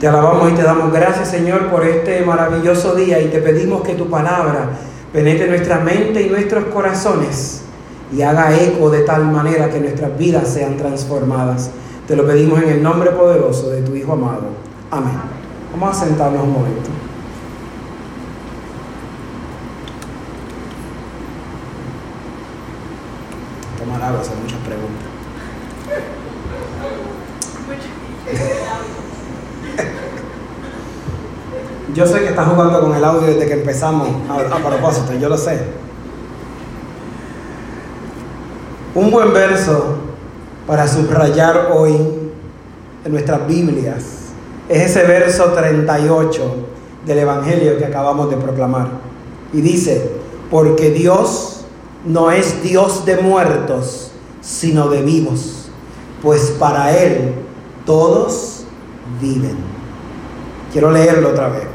Te alabamos y te damos gracias, Señor, por este maravilloso día y te pedimos que tu palabra penetre nuestra mente y nuestros corazones y haga eco de tal manera que nuestras vidas sean transformadas. Te lo pedimos en el nombre poderoso de tu Hijo amado. Amén. Vamos a sentarnos un momento. Tomar agua, hacer muchas preguntas. Yo sé que estás jugando con el audio desde que empezamos, a, a, propósito, yo lo sé. Un buen verso para subrayar hoy en nuestras Biblias es ese verso 38 del Evangelio que acabamos de proclamar. Y dice, porque Dios no es Dios de muertos, sino de vivos, pues para Él todos viven. Quiero leerlo otra vez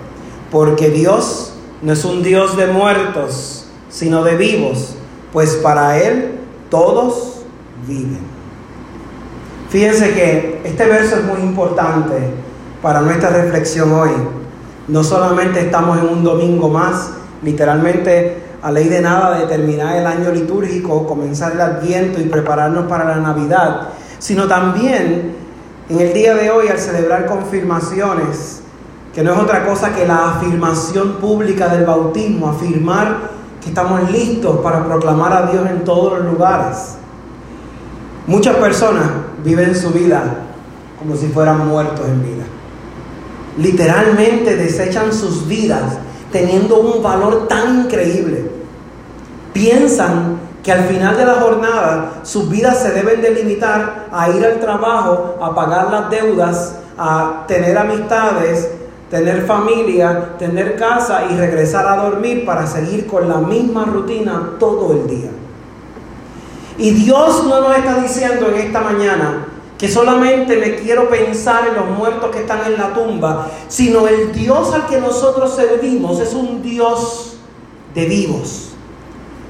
porque Dios no es un Dios de muertos, sino de vivos, pues para Él todos viven. Fíjense que este verso es muy importante para nuestra reflexión hoy. No solamente estamos en un domingo más, literalmente a ley de nada de terminar el año litúrgico, comenzar el adviento y prepararnos para la Navidad, sino también en el día de hoy al celebrar confirmaciones, que no es otra cosa que la afirmación pública del bautismo, afirmar que estamos listos para proclamar a Dios en todos los lugares. Muchas personas viven su vida como si fueran muertos en vida. Literalmente desechan sus vidas teniendo un valor tan increíble. Piensan que al final de la jornada sus vidas se deben delimitar a ir al trabajo, a pagar las deudas, a tener amistades, tener familia, tener casa y regresar a dormir para seguir con la misma rutina todo el día. Y Dios no nos está diciendo en esta mañana que solamente me quiero pensar en los muertos que están en la tumba, sino el Dios al que nosotros servimos es un Dios de vivos,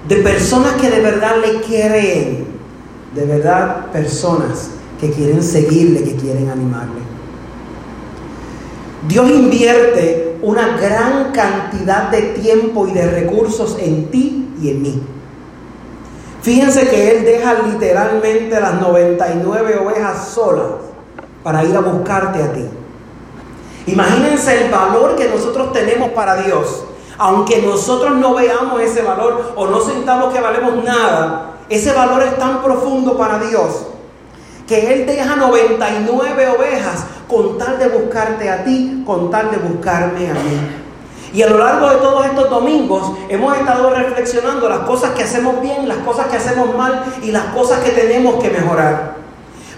de personas que de verdad le creen, de verdad personas que quieren seguirle, que quieren animarle. Dios invierte una gran cantidad de tiempo y de recursos en ti y en mí. Fíjense que Él deja literalmente las 99 ovejas solas para ir a buscarte a ti. Imagínense el valor que nosotros tenemos para Dios. Aunque nosotros no veamos ese valor o no sintamos que valemos nada, ese valor es tan profundo para Dios que Él deja 99 ovejas con tal de buscarte a ti, con tal de buscarme a mí. Y a lo largo de todos estos domingos hemos estado reflexionando las cosas que hacemos bien, las cosas que hacemos mal y las cosas que tenemos que mejorar.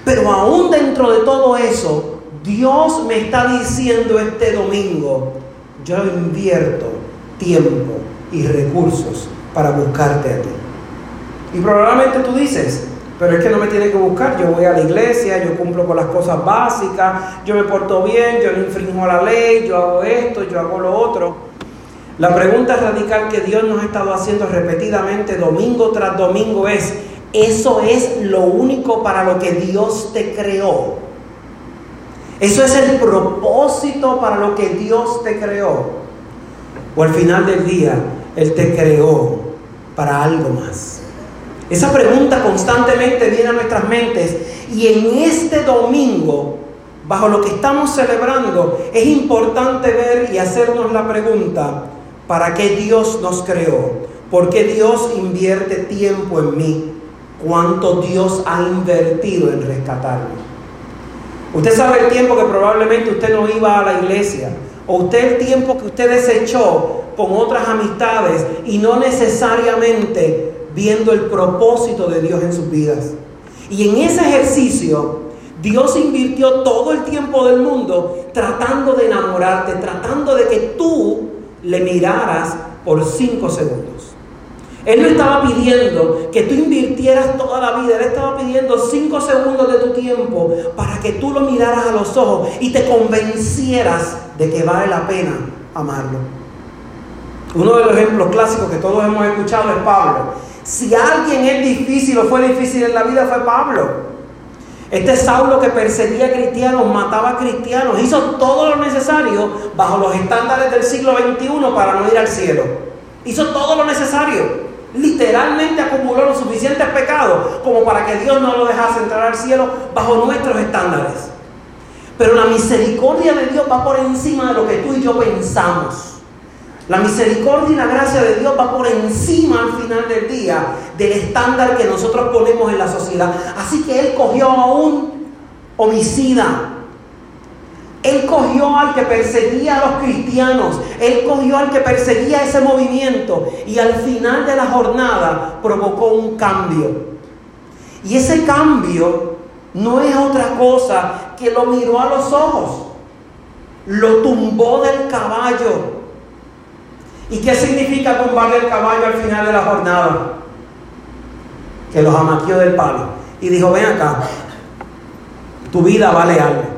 Pero aún dentro de todo eso, Dios me está diciendo este domingo, yo invierto tiempo y recursos para buscarte a ti. Y probablemente tú dices, pero es que no me tiene que buscar, yo voy a la iglesia, yo cumplo con las cosas básicas, yo me porto bien, yo no infringo la ley, yo hago esto, yo hago lo otro. La pregunta radical que Dios nos ha estado haciendo repetidamente domingo tras domingo es, ¿eso es lo único para lo que Dios te creó? ¿Eso es el propósito para lo que Dios te creó? O al final del día, Él te creó para algo más. Esa pregunta constantemente viene a nuestras mentes y en este domingo, bajo lo que estamos celebrando, es importante ver y hacernos la pregunta, ¿para qué Dios nos creó? ¿Por qué Dios invierte tiempo en mí? ¿Cuánto Dios ha invertido en rescatarme? Usted sabe el tiempo que probablemente usted no iba a la iglesia, o usted el tiempo que usted desechó con otras amistades y no necesariamente viendo el propósito de Dios en sus vidas. Y en ese ejercicio, Dios invirtió todo el tiempo del mundo tratando de enamorarte, tratando de que tú le miraras por cinco segundos. Él no estaba pidiendo que tú invirtieras toda la vida, Él estaba pidiendo cinco segundos de tu tiempo para que tú lo miraras a los ojos y te convencieras de que vale la pena amarlo. Uno de los ejemplos clásicos que todos hemos escuchado es Pablo. Si alguien es difícil o fue difícil en la vida fue Pablo. Este Saulo que perseguía cristianos, mataba cristianos, hizo todo lo necesario bajo los estándares del siglo XXI para no ir al cielo. Hizo todo lo necesario. Literalmente acumuló los suficientes pecados como para que Dios no lo dejase entrar al cielo bajo nuestros estándares. Pero la misericordia de Dios va por encima de lo que tú y yo pensamos. La misericordia y la gracia de Dios va por encima al final del día del estándar que nosotros ponemos en la sociedad. Así que Él cogió a un homicida. Él cogió al que perseguía a los cristianos. Él cogió al que perseguía ese movimiento. Y al final de la jornada provocó un cambio. Y ese cambio no es otra cosa que lo miró a los ojos. Lo tumbó del caballo ¿Y qué significa tumbarle el caballo al final de la jornada? Que los amaqueó del palo. Y dijo, ven acá, tu vida vale algo.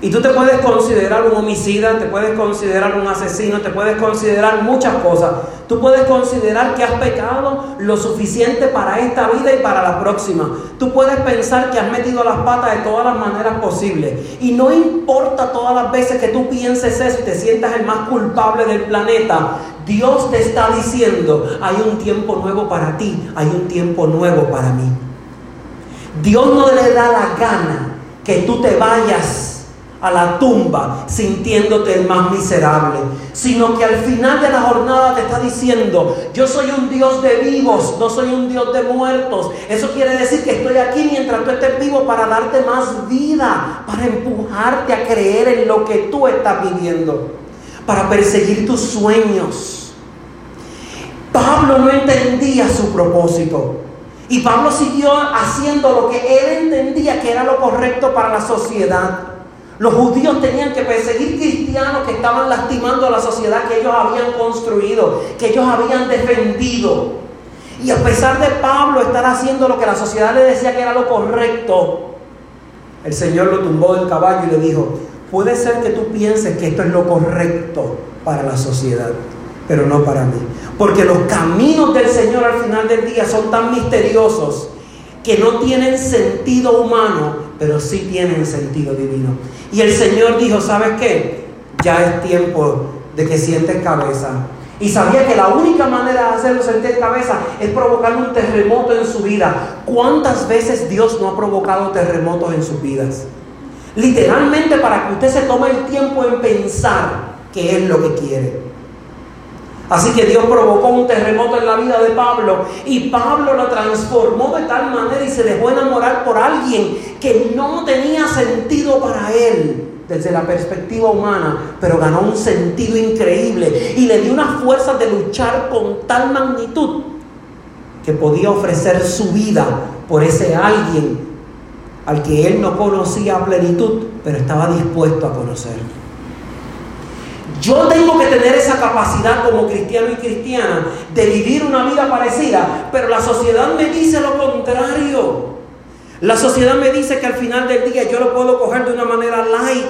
Y tú te puedes considerar un homicida, te puedes considerar un asesino, te puedes considerar muchas cosas. Tú puedes considerar que has pecado lo suficiente para esta vida y para la próxima. Tú puedes pensar que has metido las patas de todas las maneras posibles. Y no importa todas las veces que tú pienses eso y te sientas el más culpable del planeta, Dios te está diciendo, hay un tiempo nuevo para ti, hay un tiempo nuevo para mí. Dios no le da la gana que tú te vayas a la tumba sintiéndote el más miserable, sino que al final de la jornada te está diciendo, yo soy un Dios de vivos, no soy un Dios de muertos. Eso quiere decir que estoy aquí mientras tú estés vivo para darte más vida, para empujarte a creer en lo que tú estás viviendo, para perseguir tus sueños. Pablo no entendía su propósito. Y Pablo siguió haciendo lo que él entendía que era lo correcto para la sociedad. Los judíos tenían que perseguir cristianos que estaban lastimando a la sociedad que ellos habían construido, que ellos habían defendido. Y a pesar de Pablo estar haciendo lo que la sociedad le decía que era lo correcto, el Señor lo tumbó del caballo y le dijo, puede ser que tú pienses que esto es lo correcto para la sociedad, pero no para mí. Porque los caminos del Señor al final del día son tan misteriosos que no tienen sentido humano, pero sí tienen sentido divino. Y el Señor dijo, ¿sabes qué? Ya es tiempo de que sientes cabeza. Y sabía que la única manera de hacerlo sentir cabeza es provocar un terremoto en su vida. ¿Cuántas veces Dios no ha provocado terremotos en sus vidas? Literalmente para que usted se tome el tiempo en pensar qué es lo que quiere. Así que Dios provocó un terremoto en la vida de Pablo y Pablo lo transformó de tal manera y se dejó enamorar por alguien que no tenía sentido para él desde la perspectiva humana, pero ganó un sentido increíble y le dio una fuerza de luchar con tal magnitud que podía ofrecer su vida por ese alguien al que él no conocía a plenitud, pero estaba dispuesto a conocer. Yo tengo que tener esa capacidad como cristiano y cristiana de vivir una vida parecida, pero la sociedad me dice lo contrario. La sociedad me dice que al final del día yo lo puedo coger de una manera light.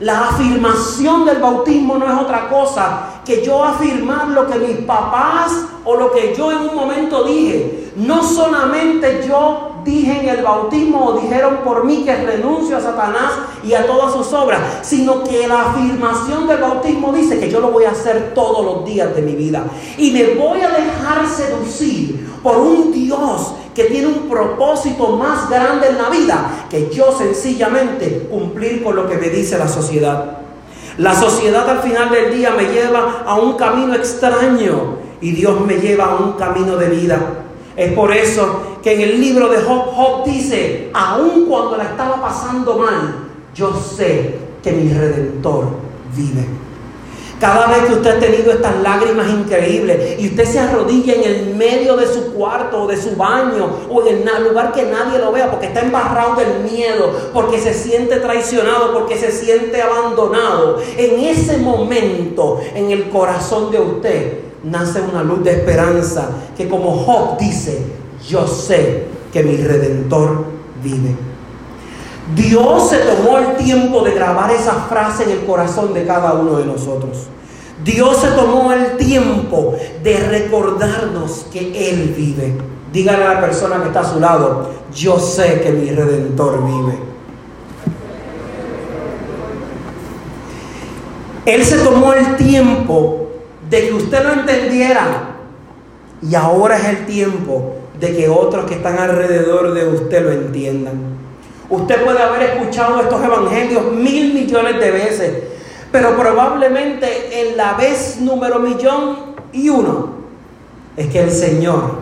La afirmación del bautismo no es otra cosa que yo afirmar lo que mis papás o lo que yo en un momento dije. No solamente yo dije en el bautismo o dijeron por mí que renuncio a Satanás y a todas sus obras, sino que la afirmación del bautismo dice que yo lo voy a hacer todos los días de mi vida. Y me voy a dejar seducir por un Dios que tiene un propósito más grande en la vida que yo sencillamente cumplir con lo que me dice la sociedad. La sociedad al final del día me lleva a un camino extraño y Dios me lleva a un camino de vida. Es por eso que en el libro de Job, Job dice, aun cuando la estaba pasando mal, yo sé que mi redentor vive. Cada vez que usted ha tenido estas lágrimas increíbles y usted se arrodilla en el medio de su cuarto o de su baño o en el lugar que nadie lo vea porque está embarrado del miedo, porque se siente traicionado, porque se siente abandonado, en ese momento en el corazón de usted nace una luz de esperanza que como Job dice, yo sé que mi redentor vive. Dios se tomó el tiempo de grabar esa frase en el corazón de cada uno de nosotros. Dios se tomó el tiempo de recordarnos que Él vive. Dígale a la persona que está a su lado, yo sé que mi redentor vive. Él se tomó el tiempo de que usted lo entendiera. Y ahora es el tiempo de que otros que están alrededor de usted lo entiendan. Usted puede haber escuchado estos evangelios mil millones de veces, pero probablemente en la vez número millón y uno es que el Señor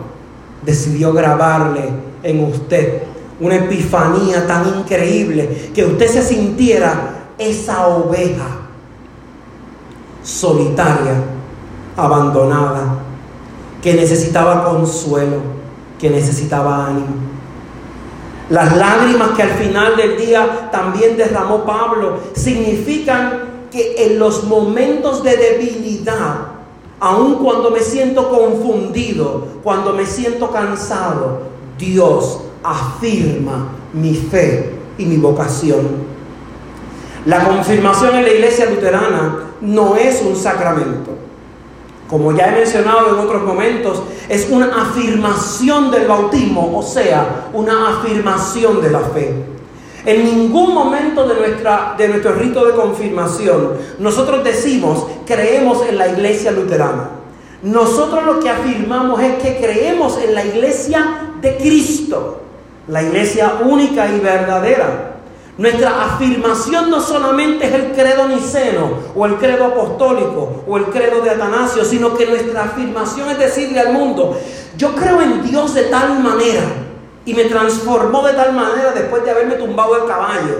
decidió grabarle en usted una epifanía tan increíble que usted se sintiera esa oveja solitaria, abandonada, que necesitaba consuelo, que necesitaba ánimo. Las lágrimas que al final del día también derramó Pablo significan que en los momentos de debilidad Aun cuando me siento confundido, cuando me siento cansado, Dios afirma mi fe y mi vocación. La confirmación en la iglesia luterana no es un sacramento. Como ya he mencionado en otros momentos, es una afirmación del bautismo, o sea, una afirmación de la fe. En ningún momento de, nuestra, de nuestro rito de confirmación nosotros decimos creemos en la iglesia luterana. Nosotros lo que afirmamos es que creemos en la iglesia de Cristo, la iglesia única y verdadera. Nuestra afirmación no solamente es el credo niceno o el credo apostólico o el credo de Atanasio, sino que nuestra afirmación es decirle al mundo, yo creo en Dios de tal manera y me transformó de tal manera después de haberme tumbado el caballo,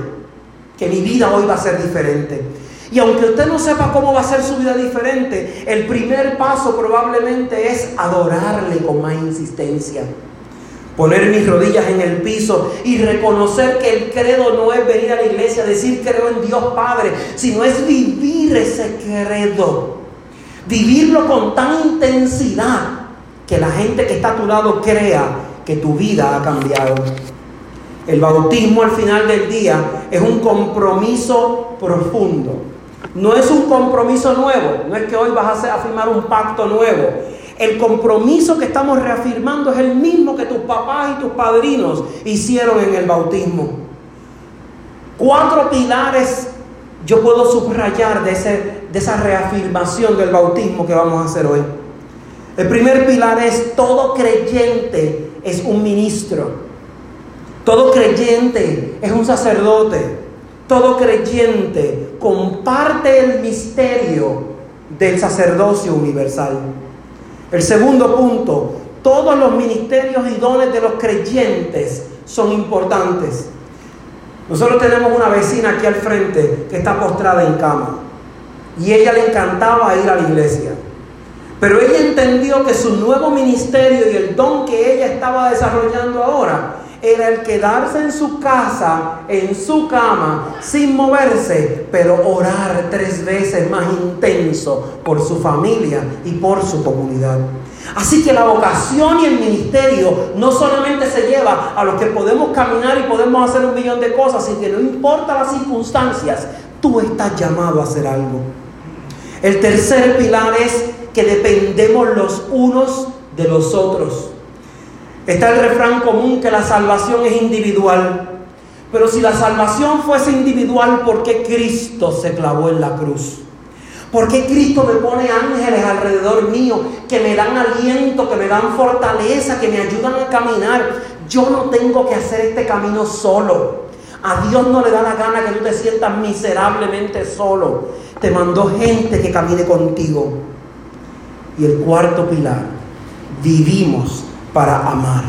que mi vida hoy va a ser diferente. Y aunque usted no sepa cómo va a ser su vida diferente, el primer paso probablemente es adorarle con más insistencia. Poner mis rodillas en el piso y reconocer que el credo no es venir a la iglesia, decir creo en Dios Padre, sino es vivir ese credo. Vivirlo con tan intensidad que la gente que está a tu lado crea que tu vida ha cambiado. El bautismo al final del día es un compromiso profundo. No es un compromiso nuevo, no es que hoy vas a firmar un pacto nuevo. El compromiso que estamos reafirmando es el mismo que tus papás y tus padrinos hicieron en el bautismo. Cuatro pilares yo puedo subrayar de, ese, de esa reafirmación del bautismo que vamos a hacer hoy. El primer pilar es todo creyente es un ministro. Todo creyente es un sacerdote. Todo creyente comparte el misterio del sacerdocio universal. El segundo punto, todos los ministerios y dones de los creyentes son importantes. Nosotros tenemos una vecina aquí al frente que está postrada en cama y ella le encantaba ir a la iglesia. Pero ella entendió que su nuevo ministerio y el don que ella estaba desarrollando ahora era el quedarse en su casa, en su cama, sin moverse, pero orar tres veces más intenso por su familia y por su comunidad. Así que la vocación y el ministerio no solamente se lleva a los que podemos caminar y podemos hacer un millón de cosas, y que no importa las circunstancias, tú estás llamado a hacer algo. El tercer pilar es que dependemos los unos de los otros. Está el refrán común que la salvación es individual. Pero si la salvación fuese individual, ¿por qué Cristo se clavó en la cruz? ¿Por qué Cristo me pone ángeles alrededor mío que me dan aliento, que me dan fortaleza, que me ayudan a caminar? Yo no tengo que hacer este camino solo. A Dios no le da la gana que tú te sientas miserablemente solo. Te mandó gente que camine contigo. Y el cuarto pilar, vivimos para amar.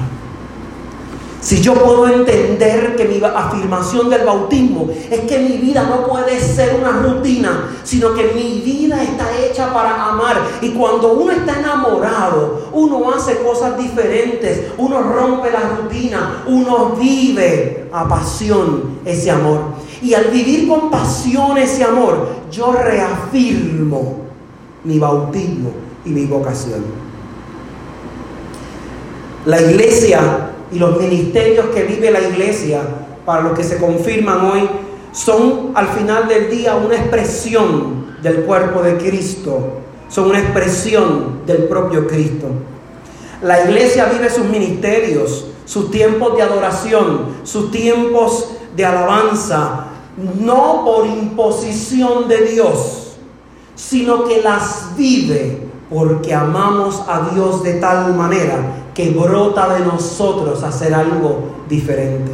Si yo puedo entender que mi afirmación del bautismo es que mi vida no puede ser una rutina, sino que mi vida está hecha para amar. Y cuando uno está enamorado, uno hace cosas diferentes, uno rompe la rutina, uno vive a pasión ese amor. Y al vivir con pasión ese amor, yo reafirmo mi bautismo y mi vocación. La iglesia y los ministerios que vive la iglesia, para los que se confirman hoy, son al final del día una expresión del cuerpo de Cristo, son una expresión del propio Cristo. La iglesia vive sus ministerios, sus tiempos de adoración, sus tiempos de alabanza, no por imposición de Dios, sino que las vive porque amamos a Dios de tal manera que brota de nosotros hacer algo diferente.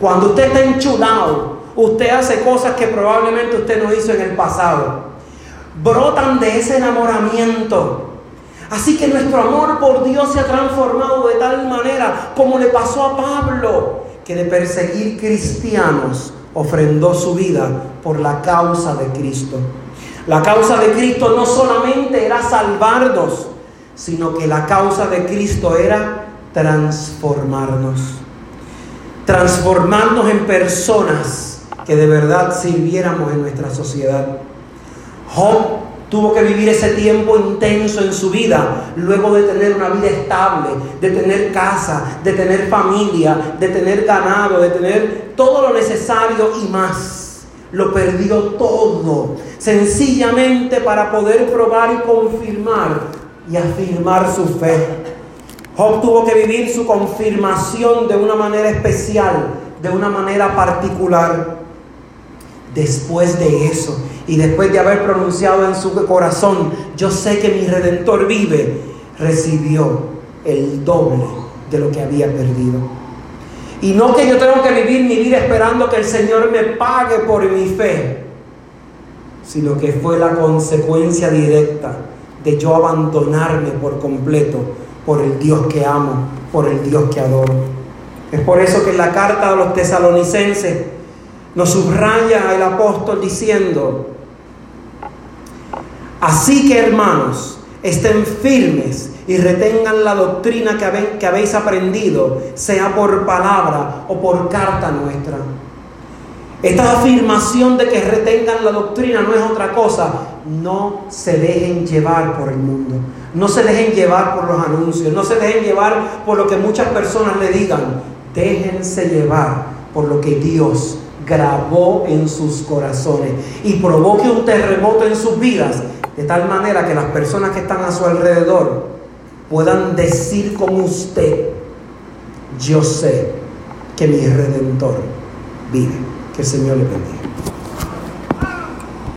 Cuando usted está enchulado, usted hace cosas que probablemente usted no hizo en el pasado. Brotan de ese enamoramiento. Así que nuestro amor por Dios se ha transformado de tal manera como le pasó a Pablo, que de perseguir cristianos ofrendó su vida por la causa de Cristo. La causa de Cristo no solamente era salvarnos, sino que la causa de Cristo era transformarnos. Transformarnos en personas que de verdad sirviéramos en nuestra sociedad. Job tuvo que vivir ese tiempo intenso en su vida, luego de tener una vida estable, de tener casa, de tener familia, de tener ganado, de tener todo lo necesario y más. Lo perdió todo, sencillamente para poder probar y confirmar y afirmar su fe. Job tuvo que vivir su confirmación de una manera especial, de una manera particular. Después de eso y después de haber pronunciado en su corazón, yo sé que mi redentor vive, recibió el doble de lo que había perdido. Y no que yo tengo que vivir mi vida esperando que el Señor me pague por mi fe, sino que fue la consecuencia directa de yo abandonarme por completo por el Dios que amo, por el Dios que adoro. Es por eso que en la carta a los tesalonicenses nos subraya el apóstol diciendo, así que hermanos, estén firmes y retengan la doctrina que, habéis aprendido, sea por palabra o por carta nuestra. Esta afirmación de que retengan la doctrina no es otra cosa. No se dejen llevar por el mundo. No se dejen llevar por los anuncios. No se dejen llevar por lo que muchas personas le digan. Déjense llevar por lo que Dios grabó en sus corazones y provoque un terremoto en sus vidas de tal manera que las personas que están a su alrededor puedan decir como usted, yo sé que mi redentor vive. Que el Señor le bendiga.